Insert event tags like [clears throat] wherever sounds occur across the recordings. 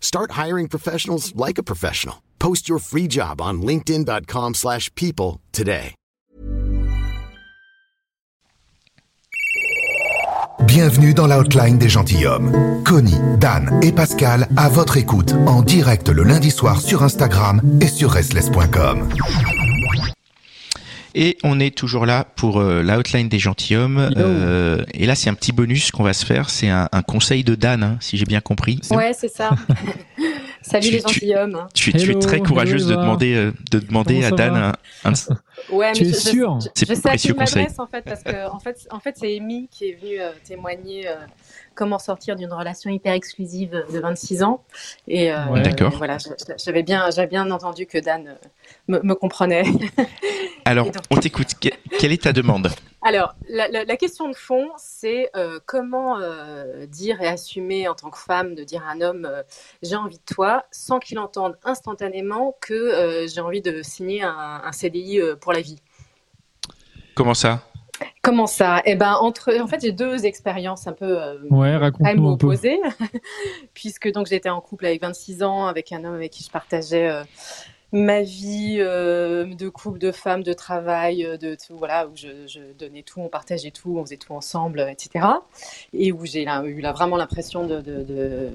Start hiring professionals like a professional. Post your free job on linkedin.com/people slash people today. Bienvenue dans l'outline des gentilshommes. Connie, Dan et Pascal à votre écoute en direct le lundi soir sur Instagram et sur restless.com. Et on est toujours là pour euh, l'outline des gentilshommes. Euh, et là, c'est un petit bonus qu'on va se faire. C'est un, un conseil de Dan, hein, si j'ai bien compris. Ouais, c'est ça. [laughs] Salut Tu- les gentilshommes. Tu, tu es très courageuse hello, de demander, euh, de demander Comment à Dan un, un- Ouais, Tu mais es je, sûr je, C'est je sais à précieux qui conseil. m'adresse en fait parce que [laughs] en fait, en fait c'est Amy qui est venue euh, témoigner euh, comment sortir d'une relation hyper exclusive de 26 ans et euh, Ouais. D'accord. voilà, je- je- j'avais bien, j'avais bien entendu que Dan euh, me, me comprenait. Alors, [laughs] donc- on t'écoute. Que- quelle est ta demande? Alors, la, la- la question de fond, c'est euh, comment euh, dire et assumer en tant que femme de dire à un homme euh, j'ai envie de toi sans qu'il entende instantanément que euh, j'ai envie de signer un, un CDI euh, pour la vie. Comment ça? Comment ça? Eh ben entre, en fait, j'ai deux expériences un peu euh, Ouais, opposées, [laughs] puisque donc j'étais en couple avec 26 ans avec un homme avec qui je partageais euh, ma vie euh, de couple, de femme, de travail, euh, de tout, voilà, où je, je donnais tout, on partageait tout, on faisait tout ensemble, euh, etc. Et où j'ai eu là, vraiment l'impression de, de, de-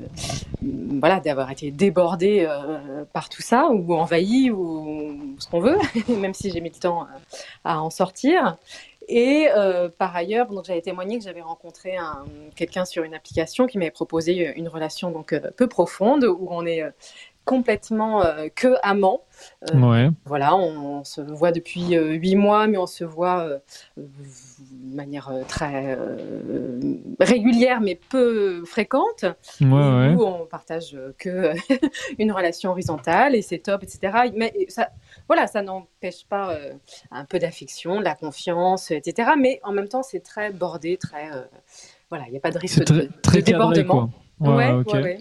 voilà, d'avoir été débordée euh, par tout ça, ou envahie, ou ce qu'on veut, [laughs] même si j'ai mis le temps à, à en sortir. Et euh, par ailleurs, donc j'avais témoigné que j'avais rencontré un- quelqu'un sur une application qui m'avait proposé une relation donc euh, peu profonde où on est euh, complètement euh, que amants. Euh, Ouais. Voilà, on, on se voit depuis euh, huit mois, mais on se voit de manière très régulière, mais peu fréquente. Ouais, Et ouais. où on partage que [laughs] une relation horizontale et c'est top, etc. Mais ça, voilà, ça n'empêche pas un peu d'affection, de la confiance, etc. Mais en même temps, c'est très bordé, très voilà, il n'y a pas de risque très, de, très de cadré, débordement. quoi. Ouais, Ouais, ok. ouais, ouais.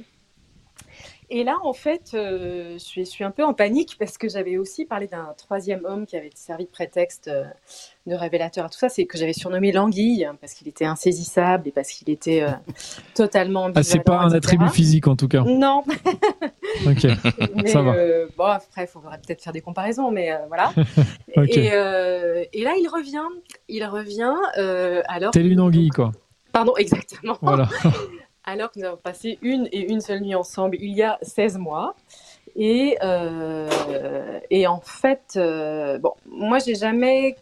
Et là, en fait, euh, je, suis, je suis un peu en panique parce que j'avais aussi parlé d'un troisième homme qui avait servi de prétexte euh, de révélateur à tout ça. C'est que j'avais surnommé l'anguille hein, parce qu'il était insaisissable et parce qu'il était euh, [laughs] totalement Ah, c'est pas un etc. attribut physique en tout cas. Non, [laughs] Ok. mais Ça va. euh, bon, après, il faudra peut-être faire des comparaisons, mais voilà. [laughs] Ok. et, et là, il revient. Il revient alors. Telle une anguille, quoi. Pardon, exactement. Voilà. Alors que nous avons passé une et une seule nuit ensemble il y a 16 mois. Et, euh, et en fait, euh, bon, moi, j'ai jamais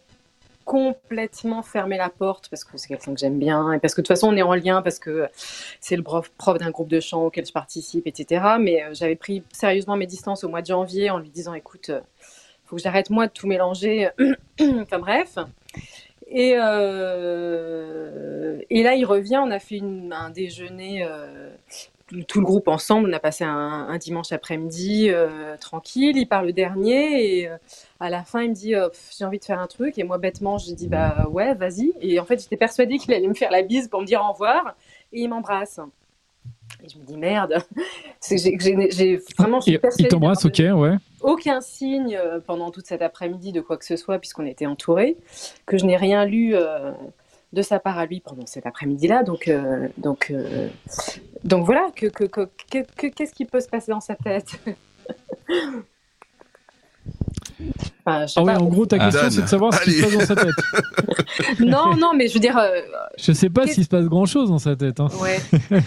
complètement fermé la porte parce que c'est quelqu'un que j'aime bien et parce que de toute façon on est en lien parce que c'est le prof, prof d'un groupe de chant auquel je participe etc mais euh, j'avais pris sérieusement mes distances au mois de janvier en lui disant écoute euh, faut que j'arrête moi de tout mélanger. [clears throat] Enfin bref et, euh, et là, il revient. On a fait un déjeuner, euh, tout, le groupe ensemble. On a passé un, dimanche après-midi euh, tranquille. Il part le dernier et à la fin, il me dit Pff, J'ai envie de faire un truc. Et moi, bêtement, j'ai dit Bah ouais, vas-y. Et en fait, j'étais persuadée qu'il allait me faire la bise pour me dire au revoir. Et il m'embrasse. Et je me dis Merde. [laughs] J'ai- vraiment. je suis il t'embrasse, ok, ouais. aucun signe euh, pendant toute cet après-midi de quoi que ce soit, puisqu'on était entourés, que je n'ai rien lu euh, de sa part à lui pendant cet après-midi-là. Donc, euh, donc, euh, donc voilà, que, que, que- que- que- qu'est-ce qui peut se passer dans sa tête? [laughs] Enfin, Enfin, je sais Ah ouais, pas. en gros, ta Ah. question, c'est de savoir ce qui se passe dans sa tête. [laughs] Non, non, mais je veux dire, euh, Je sais pas s'il se passe grand chose dans sa tête. hein. ouais. [laughs]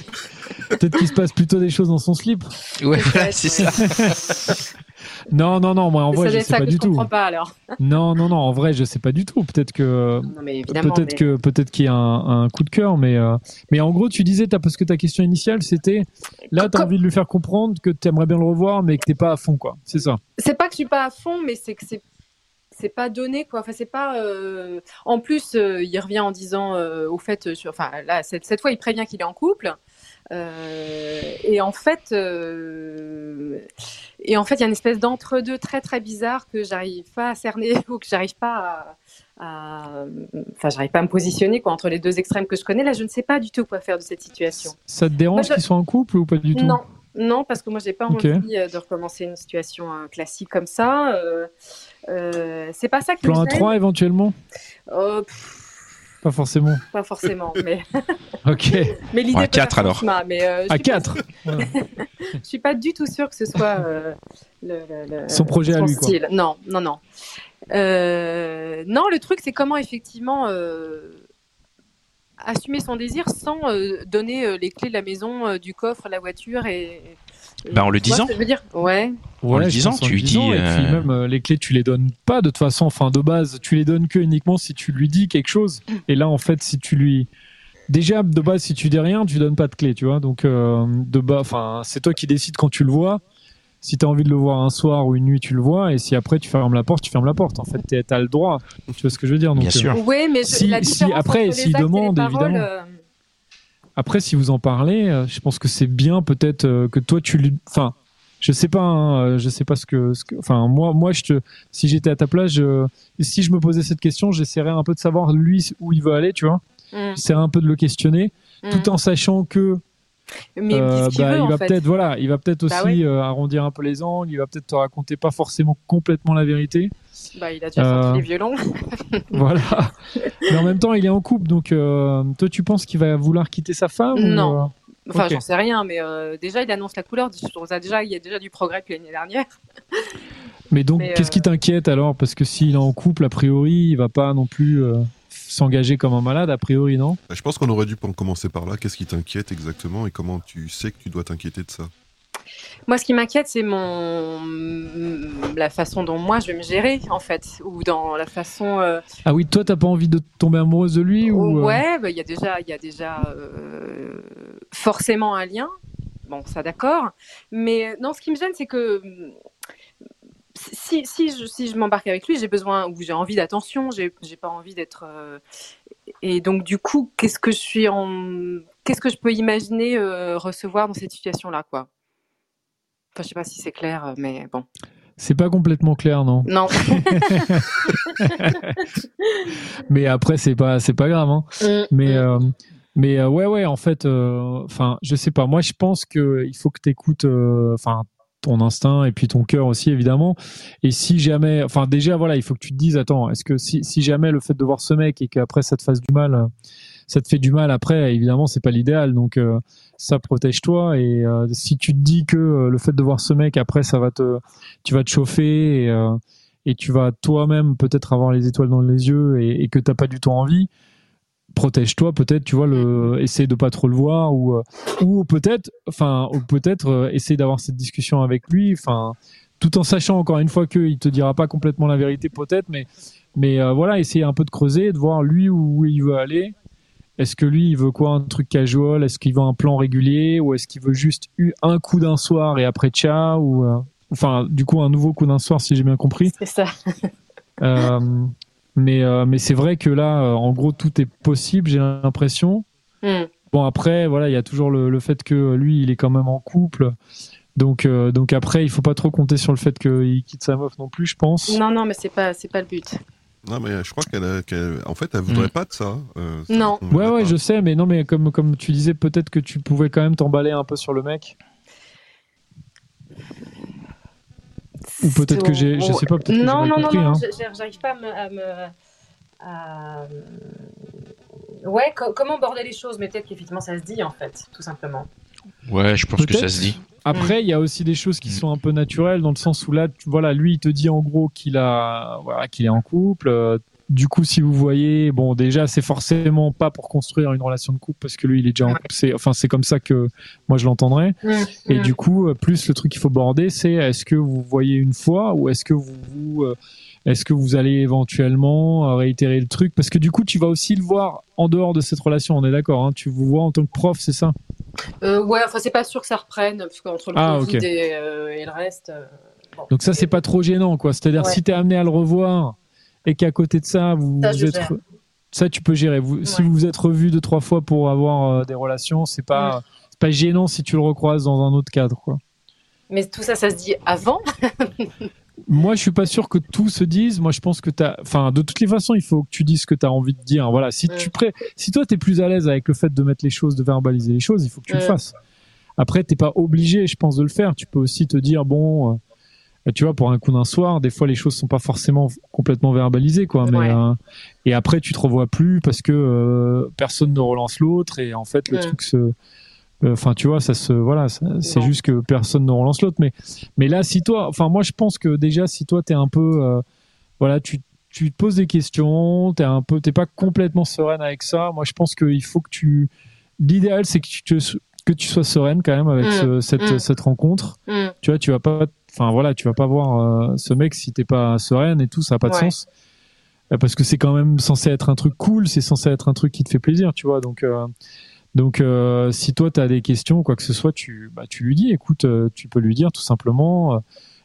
Peut-être qu'il se passe plutôt des choses dans son slip. Ouais, [laughs] c'est ça. Non, non, non, moi en vrai, je sais ça pas que du je tout. comprends pas alors. [laughs] Non, non, non, en vrai, je sais pas du tout. Peut-être que. Peut-être mais- que peut-être qu'il y a un, un coup de cœur, mais euh, mais en gros, tu disais t'as- parce que ta question initiale c'était là t'as Comme- envie de lui faire comprendre que t'aimerais bien le revoir, mais que t'es pas à fond quoi. C'est ça. C'est pas que je suis pas à fond, mais c'est que c'est c'est pas donné quoi. Enfin, c'est pas. euh, En plus, euh, il revient en disant euh, au fait, sur- enfin là cette, cette fois, il prévient qu'il est en couple. Et en fait, et en fait, il y a une espèce d'entre-deux très très bizarre que j'arrive pas à cerner [laughs] ou que j'arrive pas à, enfin, j'arrive pas à me positionner quoi entre les deux extrêmes que je connais. Là, je ne sais pas du tout quoi faire de cette situation. Ça te dérange je- qu'ils soient en couple ou pas du tout? Non, non, parce que moi, j'ai pas envie euh, de recommencer une situation euh, classique comme ça. Euh, euh, c'est pas ça qui Plan me à gêne. 3 éventuellement? Euh, pff, Pas forcément. pas forcément, mais, [laughs] Ok. mais l'idée Ouais, peut quatre, faire alors. son chemin, Mais euh, À suis pas- 4 [laughs] je suis pas du tout sûre que ce soit euh, le, Son projet à lui, quoi. Non, non, non. Euh, non, le truc, c'est comment effectivement euh, assumer son désir sans euh, donner euh, les clés de la maison, euh, du coffre, la voiture et. Bah, en le vois disant. Je veux dire, ouais. En le disant, tu lui dis, Et puis euh, même euh, les clés, tu les donnes pas de toute façon. Enfin, de base, tu les donnes que uniquement si tu lui dis quelque chose. Et là, en fait, si tu lui. Déjà, de base, si tu dis rien, tu donnes pas de clé, tu vois. Donc, euh, de bas, enfin, c'est toi qui décides quand tu le vois. Si tu as envie de le voir un soir ou une nuit, tu le vois. Et si après, tu fermes la porte, tu fermes la porte. En fait, tu as le droit. Tu vois ce que je veux dire Donc, Bien euh, sûr. Oui, mais je- Si- la si- après, s'il demande, paroles, évidemment. Après, si vous en parlez, euh, je pense que c'est bien peut-être euh, que toi tu lui, enfin, je sais pas, hein, euh, je sais pas ce que, ce que- enfin, moi, moi, je te, si j'étais à ta place, je- si je me posais cette question, j'essaierais un peu de savoir lui où il veut aller, tu vois. mm, J'essaierais un peu de le questionner, mm. tout en sachant que Mais euh, bah, veut, il va peut-être, voilà, il va peut-être Bah aussi euh, arrondir un peu les angles, il va peut-être te raconter pas forcément complètement la vérité, Bah, il a déjà Euh, sorti les violons. [laughs] voilà. Mais en même temps, il est en couple, donc euh, toi, tu penses qu'il va vouloir quitter sa femme Non. Enfin, j'en sais rien, mais déjà, il annonce la couleur. Je trouve ça déjà, il y a déjà du progrès depuis l'année dernière. Mais donc, qu'est-ce qui t'inquiète alors? Parce que s'il est en couple, a priori, il va pas non plus s'engager comme un malade, a priori, non Bah, Je pense qu'on aurait dû commencer par là. Qu'est-ce qui t'inquiète exactement et comment tu sais que tu dois t'inquiéter de ça? Moi, ce qui m'inquiète, c'est mon la façon dont moi je vais me gérer, en fait, ou dans la façon. euh, Ah oui, toi, t'as pas envie de tomber amoureuse de lui ou, euh, Ouais, bah, il y a déjà, il y a déjà euh, forcément un lien. Bon, ça d'accord. Mais non, ce qui me gêne, c'est que si, si je, si je m'embarque avec lui, j'ai besoin ou j'ai envie d'attention. J'ai, pas envie d'être. euh, Et donc, du coup, qu'est-ce que je suis en. Qu'est-ce que je peux imaginer euh, recevoir dans cette situation-là, quoi? Enfin, je sais pas si c'est clair, euh, mais bon. C'est pas complètement clair, non? Non. [laughs] Mais après, c'est pas, c'est pas grave. Hein. Mais, Mm. euh, mais euh, ouais, ouais, en fait, euh, enfin, je sais pas. Moi, je pense que il faut que t'écoutes, euh, enfin, ton instinct et puis ton cœur aussi, évidemment. Et si jamais, enfin, déjà, voilà, il faut que tu te dises, attends, est-ce que si, si jamais le fait de voir ce mec et qu'après ça te fasse du mal, ça te fait du mal après, évidemment, c'est pas l'idéal. Donc, euh, ça protège-toi. Et euh, si tu te dis que euh, le fait de voir ce mec après, ça va te, tu vas te chauffer et, euh, et tu vas toi-même peut-être avoir les étoiles dans les yeux et, et que t'as pas du tout envie protège-toi peut-être tu vois le essaye de pas trop le voir ou euh, ou peut-être enfin ou peut-être euh, essaye d'avoir cette discussion avec lui enfin tout en sachant encore une fois qu'il te dira pas complètement la vérité peut-être mais mais euh, voilà essayer un peu de creuser de voir lui où, il veut aller. Est-ce que lui il veut quoi un truc casual? Est-ce qu'il veut un plan régulier? Ou est-ce qu'il veut juste un coup d'un soir et après ciao? Ou euh, enfin du coup un nouveau coup d'un soir si j'ai bien compris. C'est ça. euh, mais euh, mais c'est vrai que là, euh, en gros, tout est possible, j'ai l'impression. Mm. Bon, après, voilà, il y a toujours le, le fait que lui, il est quand même en couple. Donc, euh, donc après, il faut pas trop compter sur le fait qu'il quitte sa meuf non plus, je pense. Non, non, mais c'est pas, c'est pas le but. Non, mais je crois qu'elle, en fait, elle voudrait pas de ça. euh, ça Non. Ouais, ouais, pas. je sais, mais non, mais comme, comme tu disais, peut-être que tu pouvais quand même t'emballer un peu sur le mec. Ou peut-être que j'ai- je sais pas, peut-être que j'ai Non, non, non, non, hein. j'arrive pas à me. à me- à- Ouais, co- comment border les choses Mais peut-être qu'effectivement ça se dit en fait, tout simplement. Ouais, je pense que ça se dit. Après, il y a aussi des choses qui sont un peu naturelles dans le sens où là, tu- voilà, lui, il te dit en gros qu'il a, voilà, qu'il est en couple. Du coup, si vous voyez, bon, déjà, c'est forcément pas pour construire une relation de couple parce que lui, il est déjà en couple. C'est, enfin, c'est comme ça que moi je l'entendrais. Et du coup, euh, plus le truc qu'il faut border, c'est est-ce que vous voyez une fois ou est-ce que vous, vous, euh, est-ce que vous allez éventuellement euh, réitérer le truc? Parce que du coup, tu vas aussi le voir en dehors de cette relation. On est d'accord hein Tu vous vois en tant que prof, c'est ça? Euh, ouais, enfin, c'est pas sûr que ça reprenne, parce qu'entre le Ah, Covid et, euh, et le reste. euh, bon. Donc ça, c'est pas trop gênant, quoi. C'est-à-dire, Ouais. si t'es amené à le revoir et qu'à côté de ça, vous, Ça, vous je êtes, gère. ça, tu peux gérer. Vous, Si vous vous êtes revu deux trois fois pour avoir euh, des relations, c'est pas, c'est pas gênant si tu le recroises dans un autre cadre, quoi. Mais tout ça, ça se dit avant? [laughs] Moi, je suis pas sûr que tout se dise. Moi, je pense que t'as, enfin, de toutes les façons, il faut que tu dises ce que t'as envie de dire. Voilà. Si tu pré... si toi t'es plus à l'aise avec le fait de mettre les choses, de verbaliser les choses, il faut que tu le fasses. Après, t'es pas obligé, je pense, de le faire. Tu peux aussi te dire, bon, euh, tu vois, pour un coup d'un soir, des fois les choses sont pas forcément complètement verbalisées, quoi. Mais Ouais. euh, et après, tu te revois plus parce que euh, personne ne relance l'autre et en fait, le truc se Enfin, tu vois, ça se, voilà, c'est juste que personne ne relance l'autre. Mais, mais là, si toi, enfin, moi, je pense que déjà, si toi, t'es un peu, euh, voilà, tu, tu te poses des questions, t'es un peu, t'es pas complètement sereine avec ça. Moi, je pense qu'il faut que tu, l'idéal, c'est que tu te- que tu sois sereine quand même avec Mm. ce- cette, Mm. cette rencontre. Mm. Tu vois, tu vas pas, enfin voilà, tu vas pas voir euh, ce mec si t'es pas sereine et tout, ça a pas de Ouais. sens. Euh, Parce que c'est quand même censé être un truc cool, c'est censé être un truc qui te fait plaisir, tu vois. Donc, euh, donc euh, si toi tu as des questions ou quoi que ce soit, tu, bah, tu lui dis, écoute, tu peux lui dire tout simplement,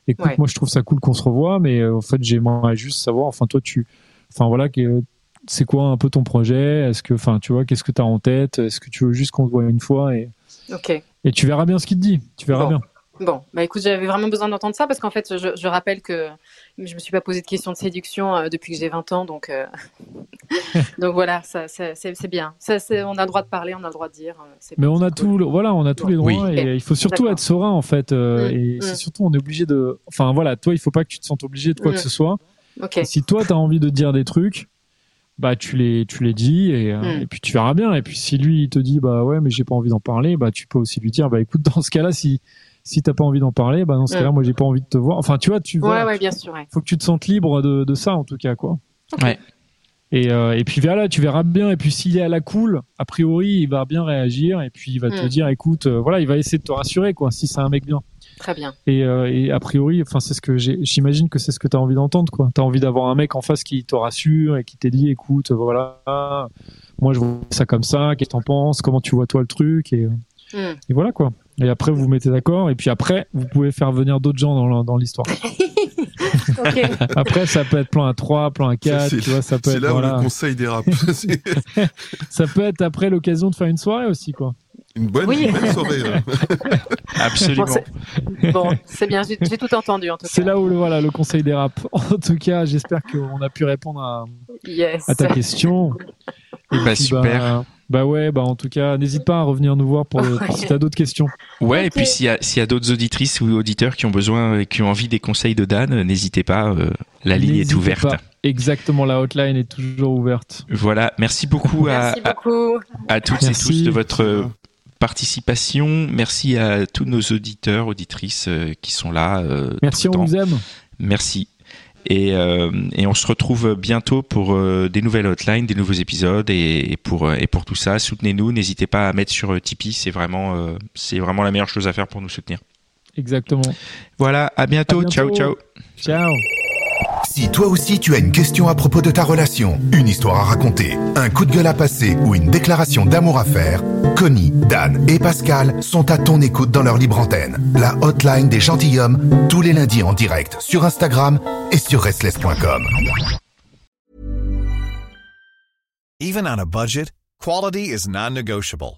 écoute, Ouais. moi je trouve ça cool qu'on se revoie, mais en fait j'aimerais juste savoir, enfin toi tu, enfin voilà, que- c'est quoi un peu ton projet? Est-ce que, enfin tu vois, qu'est-ce que tu as en tête? Est-ce que tu veux juste qu'on se voit une fois et, Ok. et tu verras bien ce qu'il te dit, tu verras Bon. bien. Bon, bah écoute, j'avais vraiment besoin d'entendre ça parce qu'en fait, je, je rappelle que je me suis pas posé de questions de séduction euh, depuis que j'ai 20 ans, donc euh, [laughs] donc voilà, ça, ça- c'est c'est bien. Ça, c'est- on a le droit de parler, on a le droit de dire. euh, c'est- Mais on a tout, le- voilà, on a tous les Oui. droits et Ok. il faut surtout D'accord. être serein en fait. euh, Mm, et mm. c'est surtout, on est obligé de, enfin voilà, toi, il faut pas que tu te sentes obligé de quoi Mm. que ce soit. Ok. Et si toi, tu as envie de dire des trucs, bah tu les, tu les dis et, euh, et puis tu verras bien. Et puis si lui, il te dit, bah ouais, mais j'ai pas envie d'en parler, bah tu peux aussi lui dire, bah écoute, dans ce cas-là, si si t'as pas envie d'en parler, bah dans ce Mm. cas-là, moi j'ai pas envie de te voir. Enfin, tu vois, tu Ouais, vois, ouais, bien sûr. ouais. faut que tu te sentes libre de, de ça en tout cas, quoi. Ouais. Et, euh, et puis voilà, tu verras bien. Et puis s'il est à la cool, a priori, il va bien réagir. Et puis il va te Mm. dire, écoute, euh, voilà, il va essayer de te rassurer, quoi, si c'est un mec bien. Très bien. Et, euh, et a priori, enfin, c'est ce que j'ai. J'imagine que c'est ce que tu as envie d'entendre, quoi. T'as envie d'avoir un mec en face qui te rassure et qui te dit, écoute, voilà, moi je vois ça comme ça. Qu'est-ce que t'en penses Comment tu vois toi le truc Et, euh, Hmm. et voilà quoi. Et après, vous vous mettez d'accord. Et puis après, vous pouvez faire venir d'autres gens dans l'histoire. [laughs] [laughs] Après, ça peut être plan à 3, plan à 4, c'est- tu vois, ça peut C'est être là où voilà. le conseil dérape. [laughs] C'est Ça peut être après l'occasion de faire une soirée aussi, quoi. une bonne, Oui. une soirée. là. Absolument. Bon, c'est- Bon, c'est bien, j'ai j'ai tout entendu en tout cas. C'est là où le, voilà, le conseil dérape. En tout cas, j'espère qu'on a pu répondre à, Yes. à ta question. Et Bah, puis, super. Bah, bah ouais, bah en tout cas, n'hésite pas à revenir nous voir pour [laughs] Ouais. si t'as d'autres questions. Ouais, et puis s'il y a, s'il y a d'autres auditrices ou auditeurs qui ont besoin, qui ont envie des conseils de Dan, n'hésitez pas, euh, la ligne est ouverte. pas. Exactement, la hotline est toujours ouverte. Voilà, merci beaucoup à, Merci à, beaucoup. à toutes Merci. et tous de votre participation. Merci à tous nos auditeurs, auditrices euh, qui sont là. euh, Merci, tout le on temps. vous aime. Merci. Et, euh, et on se retrouve bientôt pour euh, des nouvelles hotlines, des nouveaux épisodes et, et pour euh, et pour tout ça, soutenez-nous. N'hésitez pas à mettre sur Tipeee, c'est vraiment euh, c'est vraiment la meilleure chose à faire pour nous soutenir. Exactement. Voilà, à bientôt. À bientôt. Ciao ciao. Ciao. Si toi aussi tu as une question à propos de ta relation, une histoire à raconter, un coup de gueule à passer ou une déclaration d'amour à faire, Connie, Dan et Pascal sont à ton écoute dans leur libre antenne. La hotline des gentilshommes, tous les lundis en direct sur Instagram et sur restless.com. Even on a budget, quality is non-negotiable.